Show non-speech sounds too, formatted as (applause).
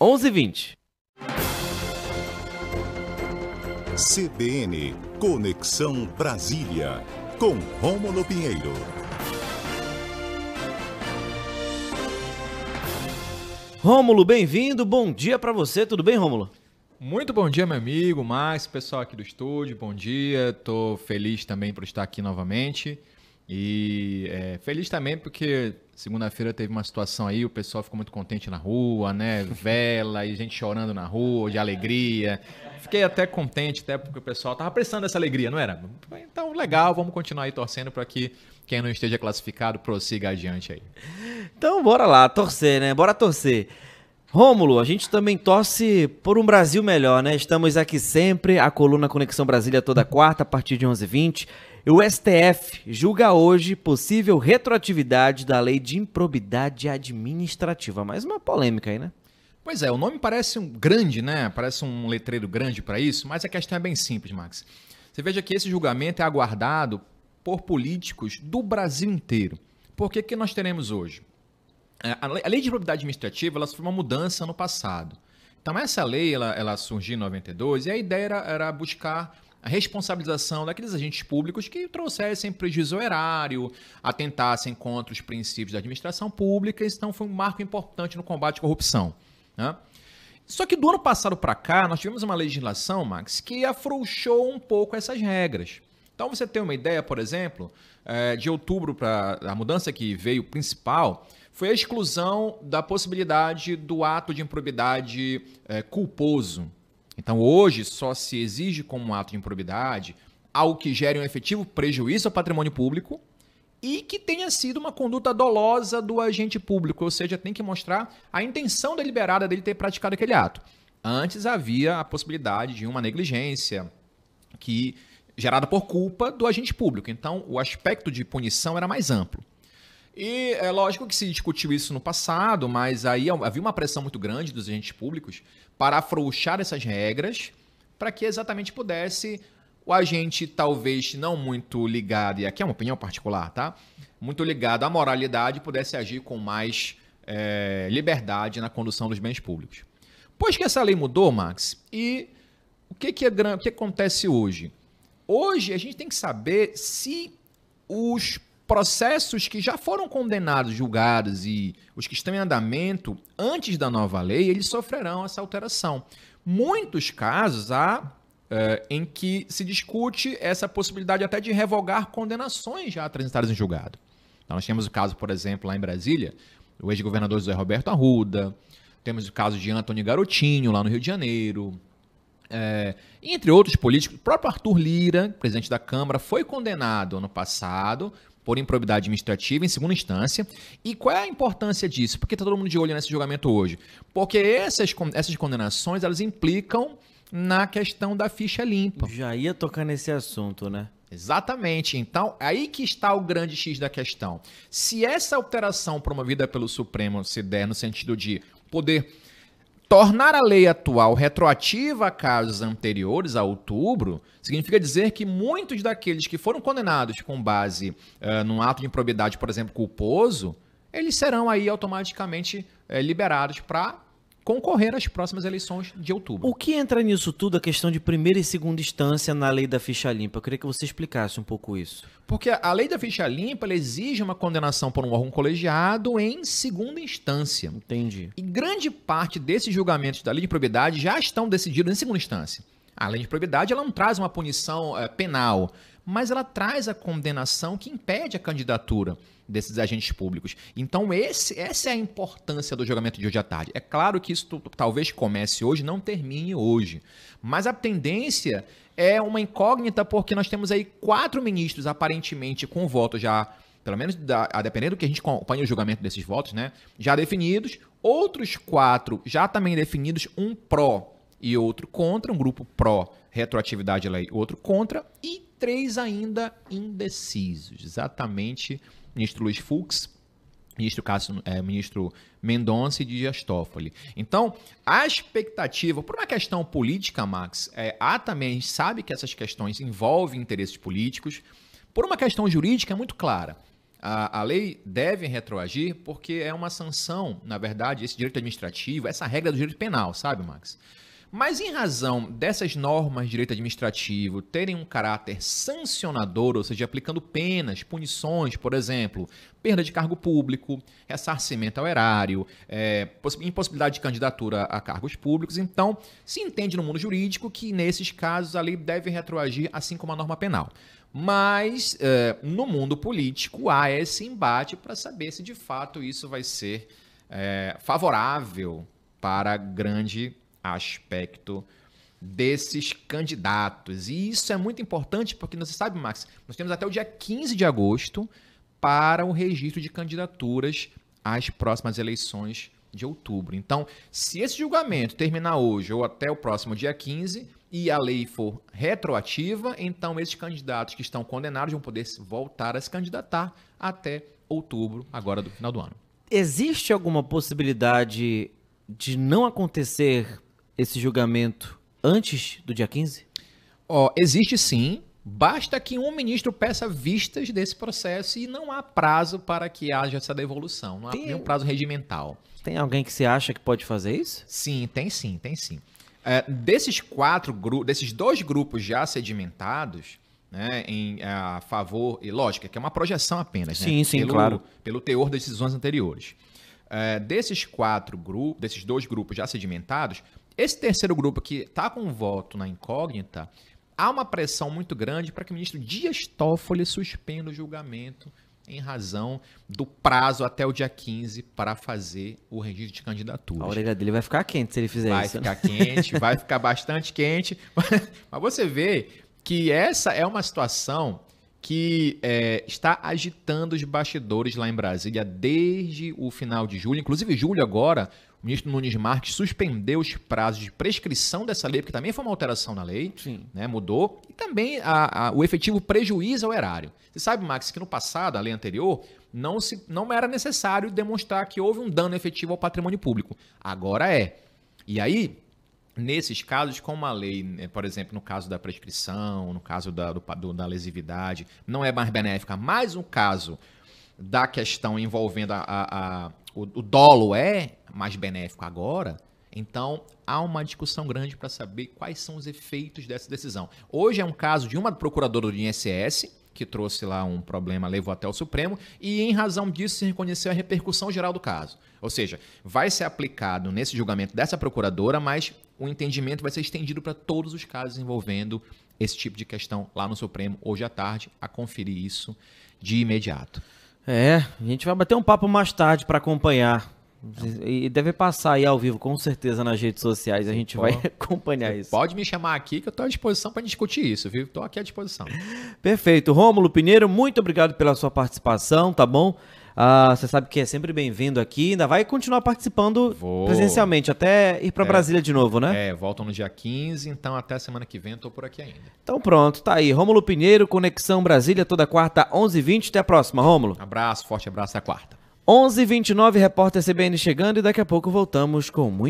11h20. CBN Conexão Brasília, com Rômulo Pinheiro. Rômulo, bem-vindo. Bom dia para você. Tudo bem, Rômulo? Muito bom dia, meu amigo, Max, pessoal aqui do estúdio, bom dia. Tô feliz também por estar aqui novamente. E é, feliz também porque segunda-feira teve uma situação aí, o pessoal ficou muito contente na rua, né? Vela e gente chorando na rua, de alegria. Fiquei até contente, até porque o pessoal tava precisando dessa alegria, não era? Então, legal, vamos continuar aí torcendo para que quem não esteja classificado prossiga adiante aí. Então, bora lá, torcer, né? Bora torcer. Rômulo, a gente também torce por um Brasil melhor, né? Estamos aqui sempre, a coluna Conexão Brasília toda quarta, a partir de 11h20. O STF julga hoje possível retroatividade da lei de improbidade administrativa. Mais uma polêmica aí, né? Pois é, o nome parece um grande, né? Parece um letreiro grande para isso, mas a questão é bem simples, Max. Você veja que esse julgamento é aguardado por políticos do Brasil inteiro. Por que, que nós teremos hoje? É, a lei de improbidade administrativa ela sofreu uma mudança no passado. Então, essa lei ela, ela surgiu em 92 e a ideia era, era buscar a responsabilização daqueles agentes públicos que trouxessem prejuízo erário, atentassem contra os princípios da administração pública, então foi um marco importante no combate à corrupção. Né? Só que do ano passado para cá, nós tivemos uma legislação, Max, que afrouxou um pouco essas regras. Então, você tem uma ideia, por exemplo, é, de outubro para a mudança que veio principal foi a exclusão da possibilidade do ato de improbidade é, culposo. Então, hoje, só se exige como um ato de improbidade algo que gere um efetivo prejuízo ao patrimônio público e que tenha sido uma conduta dolosa do agente público, ou seja, tem que mostrar a intenção deliberada dele ter praticado aquele ato. Antes havia a possibilidade de uma negligência que gerada por culpa do agente público. Então, o aspecto de punição era mais amplo. E é lógico que se discutiu isso no passado, mas aí havia uma pressão muito grande dos agentes públicos para afrouxar essas regras para que exatamente pudesse o agente talvez não muito ligado, e aqui é uma opinião particular, tá? Muito ligado à moralidade, pudesse agir com mais é, liberdade na condução dos bens públicos. Pois que essa lei mudou, Max, e o que, que, é, o que acontece hoje? Hoje a gente tem que saber se os processos que já foram condenados, julgados e os que estão em andamento antes da nova lei, eles sofrerão essa alteração. Muitos casos há é, em que se discute essa possibilidade até de revogar condenações já transitadas em julgado. Então, nós temos o caso, por exemplo, lá em Brasília, o ex-governador José Roberto Arruda, temos o caso de Antônio Garotinho, lá no Rio de Janeiro, é, entre outros políticos, o próprio Arthur Lira, presidente da Câmara, foi condenado ano passado por improbidade administrativa em segunda instância. E qual é a importância disso? Porque está todo mundo de olho nesse julgamento hoje. Porque essas, essas condenações elas implicam na questão da ficha limpa. Já ia tocar nesse assunto, né? Exatamente. Então, aí que está o grande X da questão. Se essa alteração promovida pelo Supremo se der no sentido de poder Tornar a lei atual retroativa a casos anteriores a outubro significa dizer que muitos daqueles que foram condenados com base uh, num ato de improbidade, por exemplo, culposo, eles serão aí automaticamente uh, liberados para concorrer às próximas eleições de outubro. O que entra nisso tudo a questão de primeira e segunda instância na lei da ficha limpa? Eu queria que você explicasse um pouco isso. Porque a lei da ficha limpa exige uma condenação por um órgão colegiado em segunda instância. Entendi. E grande parte desses julgamentos da lei de probidade já estão decididos em segunda instância. A lei de probidade ela não traz uma punição é, penal, mas ela traz a condenação que impede a candidatura desses agentes públicos. Então, esse, essa é a importância do julgamento de hoje à tarde. É claro que isso talvez comece hoje, não termine hoje. Mas a tendência é uma incógnita, porque nós temos aí quatro ministros, aparentemente, com voto já, pelo menos da, a depender do que a gente acompanha o julgamento desses votos, né? Já definidos. Outros quatro já também definidos, um pró e outro contra, um grupo pró retroatividade lei, outro contra, e três ainda indecisos. Exatamente ministro Luiz Fux, ministro Cássio, é, ministro Mendonça e Dias Toffoli. Então, a expectativa, por uma questão política, Max, é, há também, a gente sabe que essas questões envolvem interesses políticos, por uma questão jurídica é muito clara. a, a lei deve retroagir porque é uma sanção, na verdade, esse direito administrativo, essa regra do direito penal, sabe, Max? Mas em razão dessas normas de direito administrativo terem um caráter sancionador, ou seja, aplicando penas, punições, por exemplo, perda de cargo público, ressarcimento ao erário, é, impossibilidade de candidatura a cargos públicos, então se entende no mundo jurídico que nesses casos a lei deve retroagir assim como a norma penal. Mas é, no mundo político há esse embate para saber se de fato isso vai ser é, favorável para grande aspecto desses candidatos. E isso é muito importante porque você sabe, Max, nós temos até o dia 15 de agosto para o registro de candidaturas às próximas eleições de outubro. Então, se esse julgamento terminar hoje ou até o próximo dia 15 e a lei for retroativa, então esses candidatos que estão condenados vão poder voltar a se candidatar até outubro, agora do final do ano. Existe alguma possibilidade de não acontecer esse julgamento antes do dia 15? Oh, existe sim. Basta que um ministro peça vistas desse processo e não há prazo para que haja essa devolução. Não há tem, nenhum prazo regimental. Tem alguém que você acha que pode fazer isso? Sim, tem sim, tem sim. É, desses quatro grupos, desses dois grupos já sedimentados, né, em a favor, e lógico, que é uma projeção apenas, sim, né, sim, pelo, claro. pelo teor das decisões anteriores. É, desses quatro grupos, desses dois grupos já sedimentados, esse terceiro grupo que está com voto na incógnita, há uma pressão muito grande para que o ministro Dias Toffoli suspenda o julgamento em razão do prazo até o dia 15 para fazer o registro de candidatura. A orelha dele vai ficar quente se ele fizer vai isso. Vai ficar quente, vai ficar bastante quente. (laughs) Mas você vê que essa é uma situação que é, está agitando os bastidores lá em Brasília desde o final de julho. Inclusive, julho agora, o ministro Nunes Marques suspendeu os prazos de prescrição dessa lei, porque também foi uma alteração na lei. Né, mudou, e também a, a, o efetivo prejuízo ao erário. Você sabe, Max, que no passado, a lei anterior, não, se, não era necessário demonstrar que houve um dano efetivo ao patrimônio público. Agora é. E aí, nesses casos, como a lei, né, por exemplo, no caso da prescrição, no caso da, do, da lesividade, não é mais benéfica, mas o caso da questão envolvendo a, a, a o, o dolo é mais benéfico agora, então há uma discussão grande para saber quais são os efeitos dessa decisão. Hoje é um caso de uma procuradora do INSS, que trouxe lá um problema, levou até o Supremo, e em razão disso se reconheceu a repercussão geral do caso. Ou seja, vai ser aplicado nesse julgamento dessa procuradora, mas o entendimento vai ser estendido para todos os casos envolvendo esse tipo de questão lá no Supremo, hoje à tarde, a conferir isso de imediato. É, a gente vai bater um papo mais tarde para acompanhar. E deve passar aí ao vivo, com certeza, nas redes sociais. A gente vai (laughs) acompanhar isso. Pode me chamar aqui que eu estou à disposição para discutir isso, viu? Estou aqui à disposição. Perfeito. Rômulo Pinheiro, muito obrigado pela sua participação, tá bom? Ah, você sabe que é sempre bem-vindo aqui. Ainda vai continuar participando Vou. presencialmente, até ir para é, Brasília de novo, né? É, voltam no dia 15, então até semana que vem tô por aqui ainda. Então pronto, tá aí. Rômulo Pinheiro, Conexão Brasília, toda quarta, 11h20. Até a próxima, Rômulo. Abraço, forte abraço, até a quarta. 11h29, repórter CBN chegando e daqui a pouco voltamos com muito